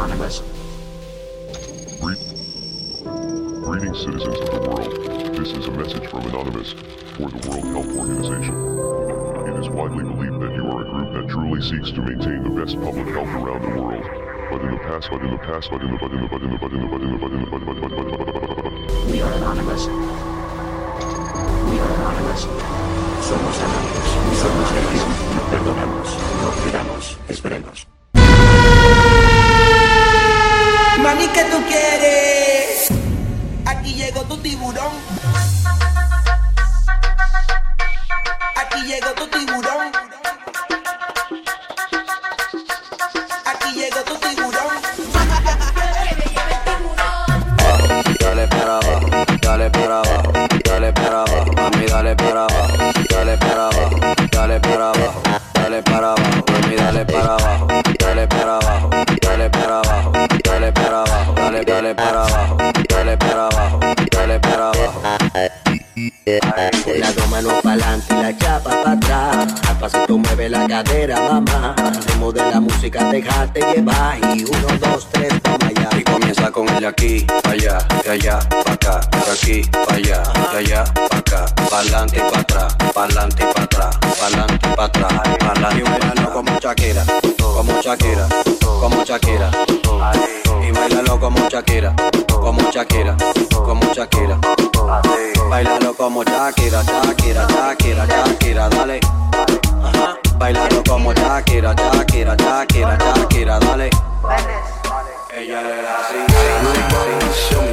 Anonymous. Re- Greetings, citizens of the world. This is a message from Anonymous for the World Health Organization. It is widely believed that you are a group that truly seeks to maintain the best public health around the world. But in the past, but in the past, but in the but in the but in the but in the but in the but in the but in the but in the but in the but in the We are anonymous. We are anonymous. Somos anónimos. Somos anónimos. Perdonamos. No olvidamos. Esperemos. ¿qué tú quieres? Aquí llegó tu tiburón. Aquí llegó tu tiburón. Aquí llegó tu tiburón. Dale para abajo, dale para abajo, dale para abajo, mami, dale para abajo. cadera, mamá. Hacemos de la música, dejate llevar. Y uno, dos, tres, vamos allá. Y comienza con el aquí, allá, de allá, pa' acá, de aquí, pa' allá, de allá, pa' acá. Pa'lante y pa' atrás, pa'lante y pa' atrás, pa'lante y pa' atrás, pa'lante y bailalo como Shakira, como Shakira, como Shakira. Y bailalo como Shakira, como Shakira, como Shakira. Bailalo como Shakira, Shakira, Shakira, Shakira, dale. Ajá. Bailando como Shakira, Shakira, Shakira, Shakira, dale. Ella le da así, así, así.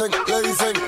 dicen, le dicen.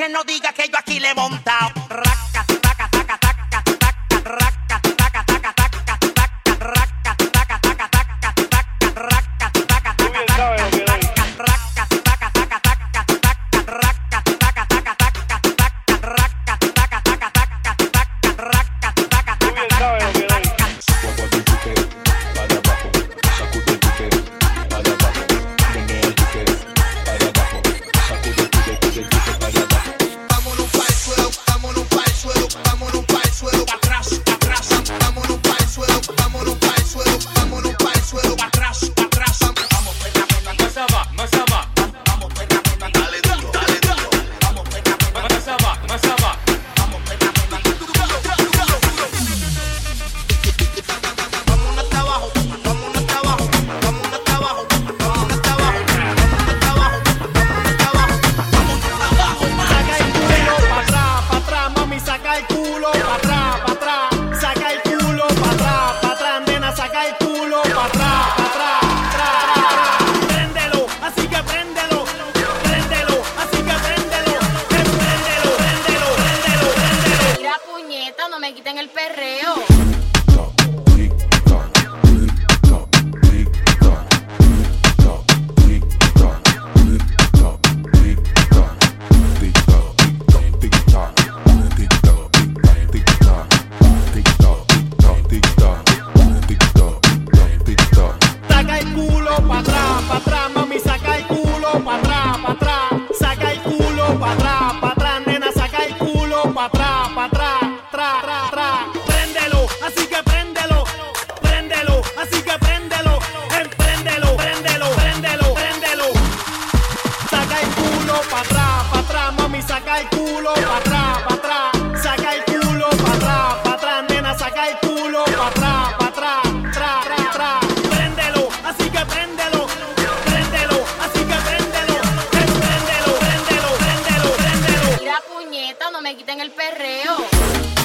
que no diga que yo aquí le monta. no me quiten el perreo.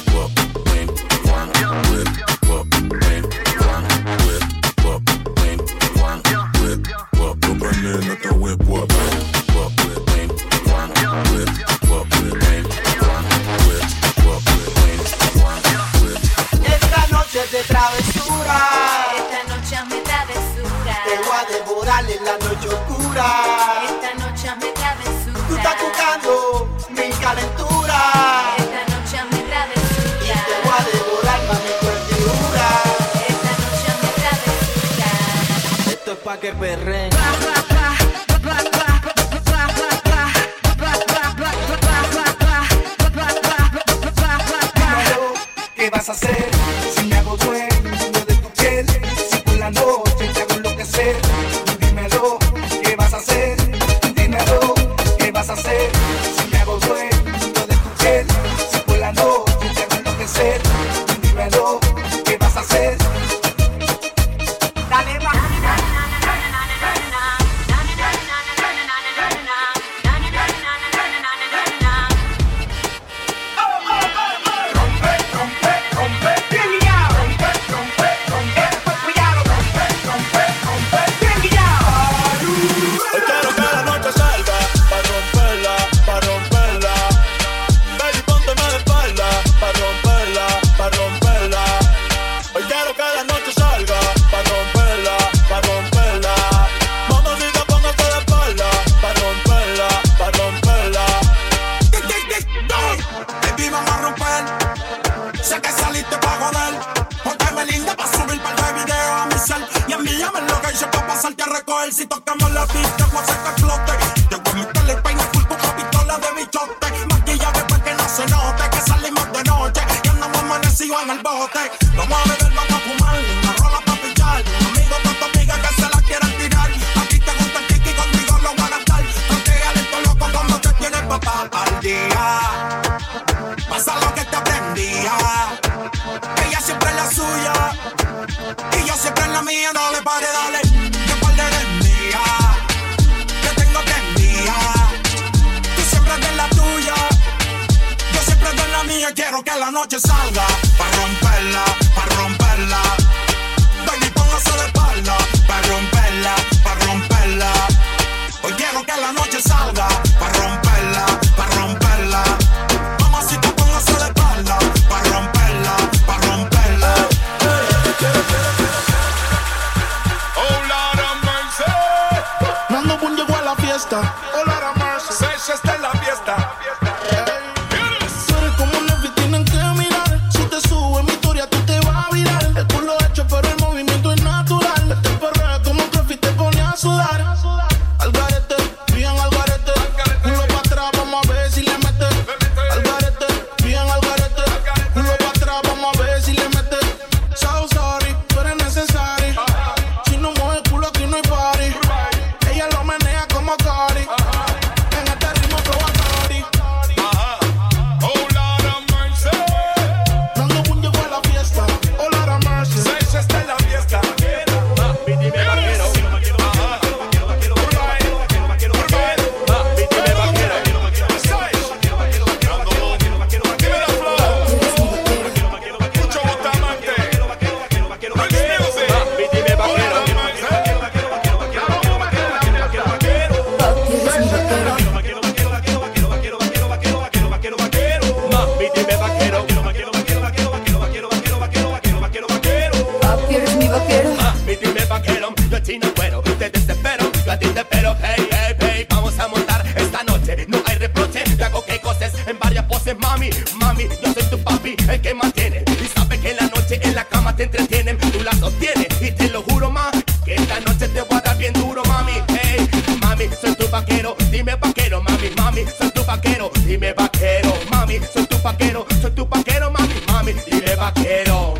que saliste pa' joder. Póntame linda pa' subir par de video a mi cel. Y envíame lo que hice pa' pasarte a recoger. Si tocamos la pista, voy a hacer que explote. Te voy a meterle el peine full con pistola de bichote. Maquillaje pa' que no se note que salimos de noche. Y andamos amanecidos en el bote. salga, pa' romperla, pa' romperla. Baby, póngase de espalda, pa' romperla, pa' romperla. Hoy quiero que la noche salga. soy tu vaquero, dime vaquero, mami, soy tu vaquero, soy tu vaquero, mami, mami, dime vaquero.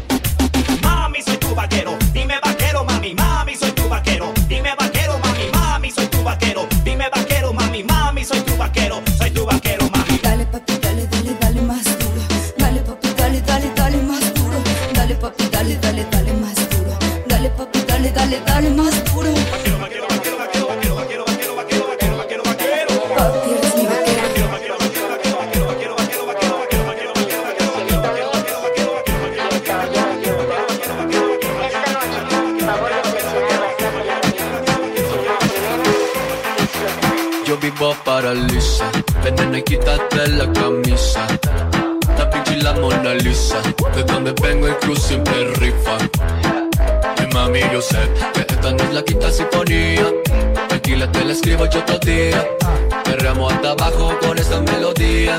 Que esta no es la quinta sinfonía. Tranquila, te la escribo yo otro día. Perramos hasta abajo con esta melodía.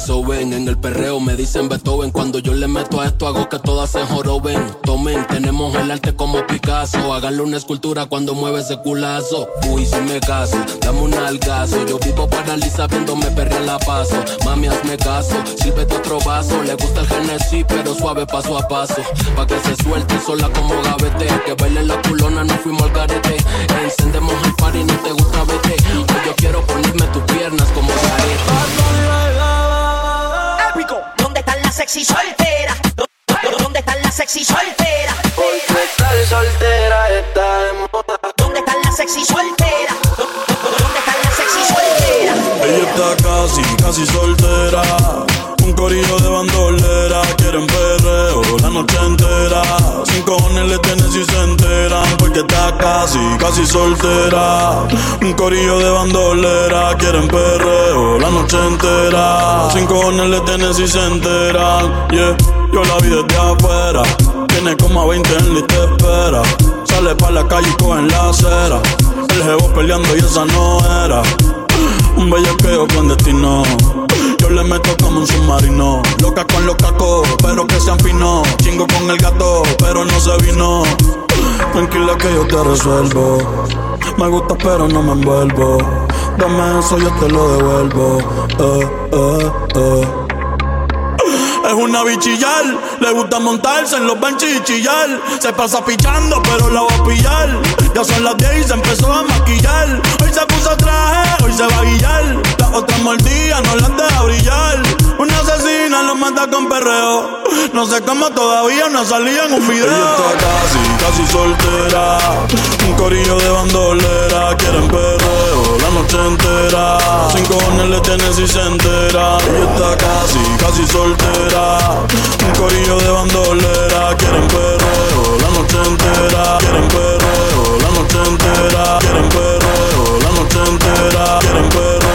te. En el perreo me dicen Beethoven. Cuando yo le meto a esto, hago que todas se joroben. Tomen, tenemos el arte como Picasso. Háganle una escultura cuando mueve ese culazo. Uy, si me caso, dame un algazo. Yo vivo paraliza viéndome perrear la paso. Mami, hazme caso, sírvete otro vaso. Le gusta el Genesis, pero suave paso a paso. Pa' que se suelte sola como gavete. Que baile la culona, no fuimos al garete. Encendemos el party, no te gusta vete. Hoy yo quiero ponerme tus piernas como careta. ¿Dónde están las sexy solteras? ¿Dónde están las sexy solteras? Porque estar soltera está de moda. ¿Dónde están las sexy solteras? ¿Dónde están las sexy solteras? Ella está acá casi, casi soltera. Un corillo de bandolera, quieren perreo la noche entera. Sin cojones le tienen si se enteran, porque está casi, casi soltera. Un corillo de bandolera, quieren perreo la noche entera. Sin cojones le tienen si se enteran, yeah. Yo la vi desde afuera, tiene como a 20 en la te espera. Sale pa' la calle y coge en la acera. El jevo peleando y esa no era. Un bellaqueo con destino. Yo le meto como un submarino. Loca con los cacos, pero que se afinó. Chingo con el gato, pero no se vino. Tranquila que yo te resuelvo. Me gusta, pero no me envuelvo. Dame eso, yo te lo devuelvo. Eh, eh, eh. Es una bichillar, le gusta montarse en los benches y. Se pasa pichando, pero la va a pillar. Ya son las 10 y se empezó a maquillar. Hoy se puso traje, hoy se va a guillar. Las otra mordidas no las deja brillar. Una asesina lo mata con perreo. No sé cómo todavía no salía en un video. Ella está casi, casi soltera. Un corillo de bandolera. Quieren perreo la noche entera. Sin cojones le tienen si se entera. Ella está casi, casi soltera. Un corillo de bandolera. Quieren perreo la noche entera. Quieren perreo noche entera, quieren perreo, la noche entera, quieren perreo.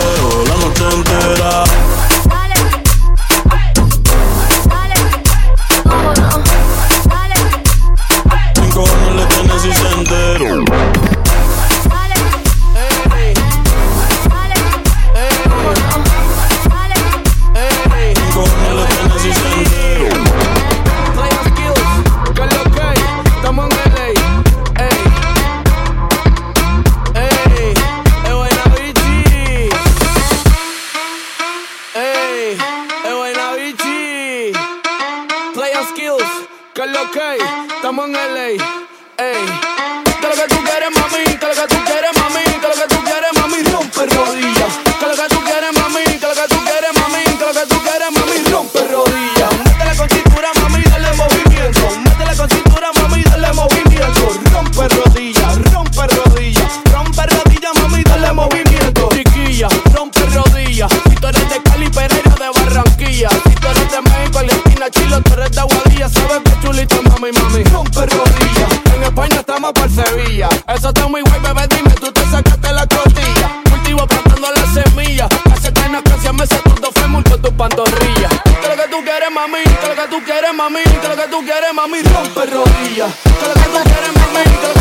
la chila, tú eres de aguadilla. Sabes que chulita, mami, mami. Rompe rodilla. En España estamos por Sevilla. Eso está muy guay, bebé, dime, tú te sacaste la costilla. Cultivo plantando las semillas. Hace que nace, me sé tus dos fémur con tus pantorrillas. Que lo que tú quieres, mami. Que lo que tú quieres, mami. Que lo que tú quieres, mami. Rompe rodilla. Que lo que tú quieres, mami.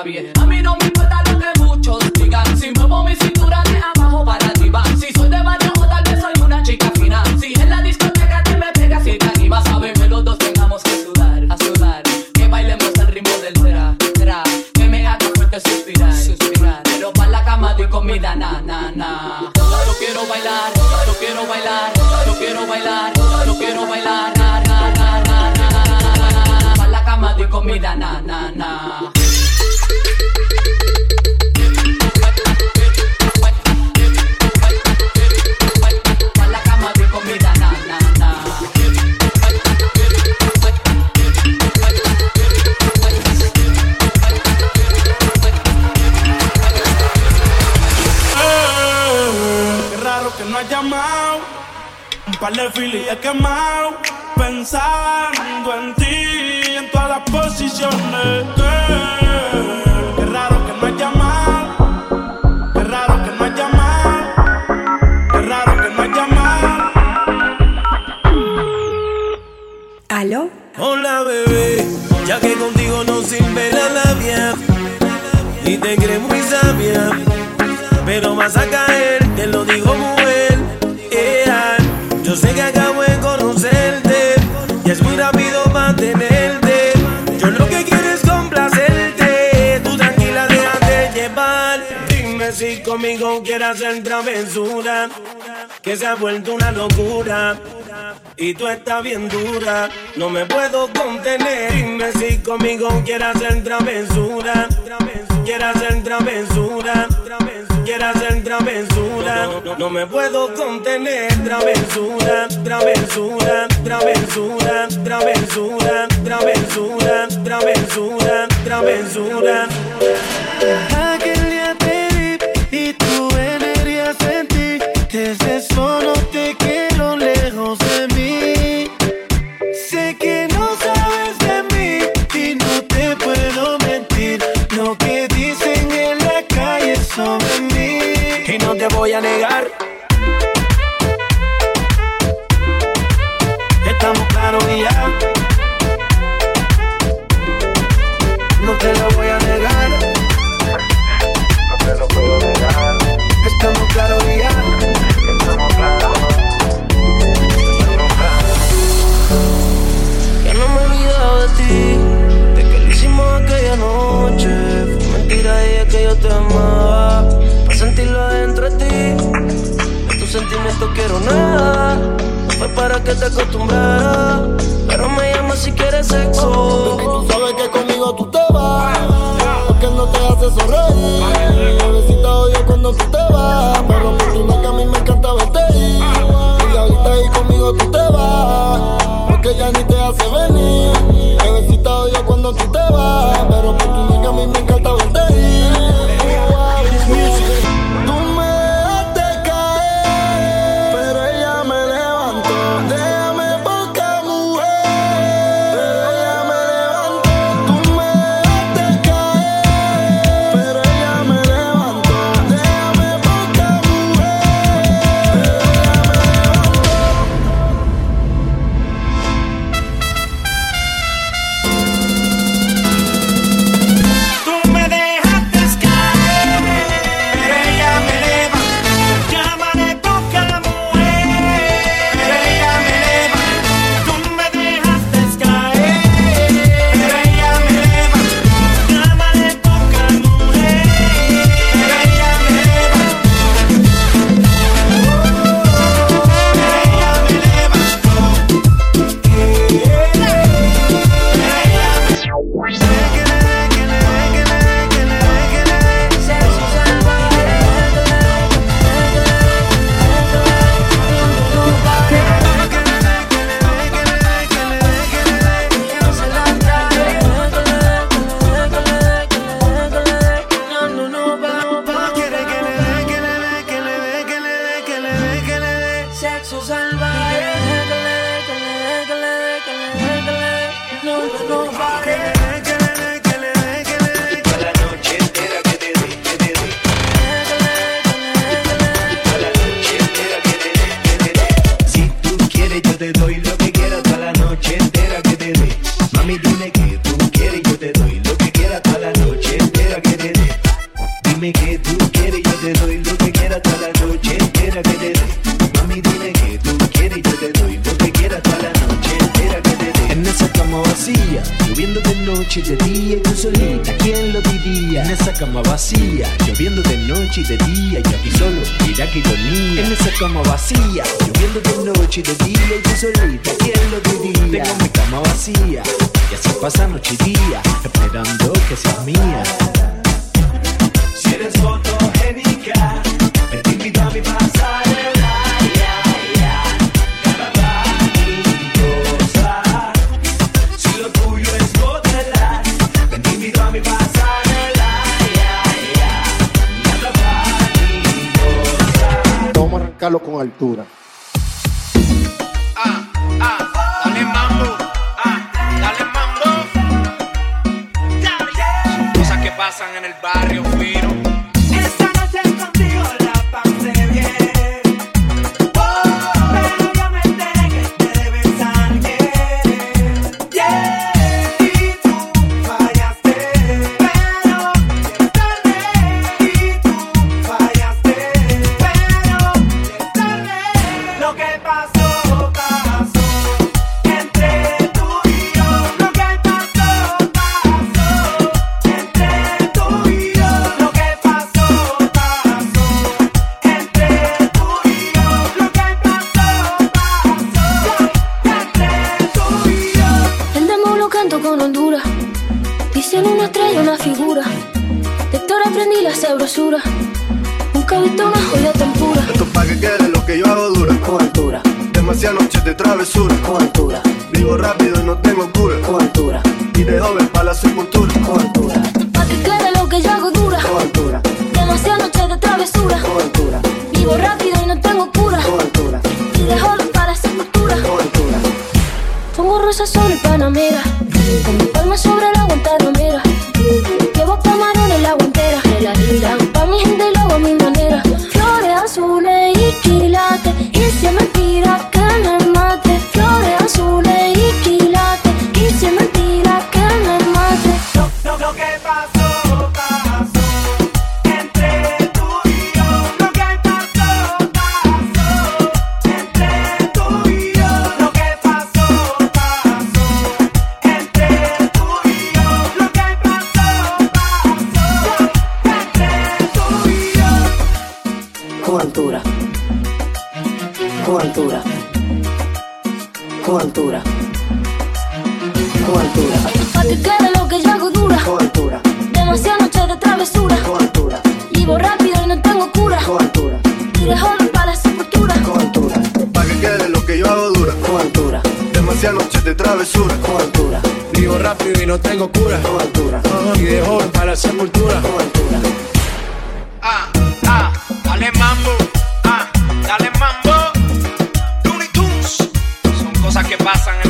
lobbying Par quemado pensando en ti en todas las posiciones. Qué raro que no hay llamado, qué raro que no hay llamado, qué raro que no hay llamado. ¿Aló? Hola bebé, ya que contigo no sirve la labia y te crees muy sabia, pero vas a caer, te lo digo muy yo sé que acabo de conocerte y es muy rápido mantenerte. Yo lo que quiero es complacerte. Tú tranquila, déjate llevar. Dime si conmigo quieras hacer travesura, que se ha vuelto una locura. Y tú estás bien dura, no me puedo contener. Dime si conmigo quieras hacer travesura, quieras hacer travesura. travesura quiera hacer travesura. No me puedo contener, travesura, travesura, travesura, travesura, travesura, travesura, travesura. Aquel día te vi y tu energía sentí. Desde eso no te te voy a negar. Estamos claros y ya. No te lo voy a para que te acostumbraras. Pero me llamas si quieres sexo. Baby, tú sabes que conmigo tú te vas. Porque no te hace sonreír. Bebecita odio cuando tú te vas. Pero por tu que a mí me encanta verte ir. Y ahorita ahí conmigo tú te vas. Porque ya ni te hace venir. Bebecita odio cuando tú te vas. Pero por tu que a mí me encanta verte ir. cama vacía, lloviendo de noche y de día y tú solita, ¿quién lo diría? En esa cama vacía, lloviendo de noche y de día y aquí solo, mira que ironía. En esa cama vacía, lloviendo de noche y de día y tú solita, ¿quién lo diría? Tengo mi cama vacía y así pasa noche y día, esperando que seas mía. Si eres fotogénica, ven te invito a mi paz. con altura. corto. Con altura. Con altura. Pa' que quede lo que yo hago dura. Con altura. Demasiadas noches de travesura. Con altura. Vivo rápido y no tengo cura. Con altura. Tiré joven para la sepultura. Con altura. Pa' que quede lo que yo hago dura. Con altura. Demasiadas noches de travesura. Con altura. Vivo rápido y no tengo cura. Con altura. Y de joven para la sepultura. Con pasan en el barrio fino.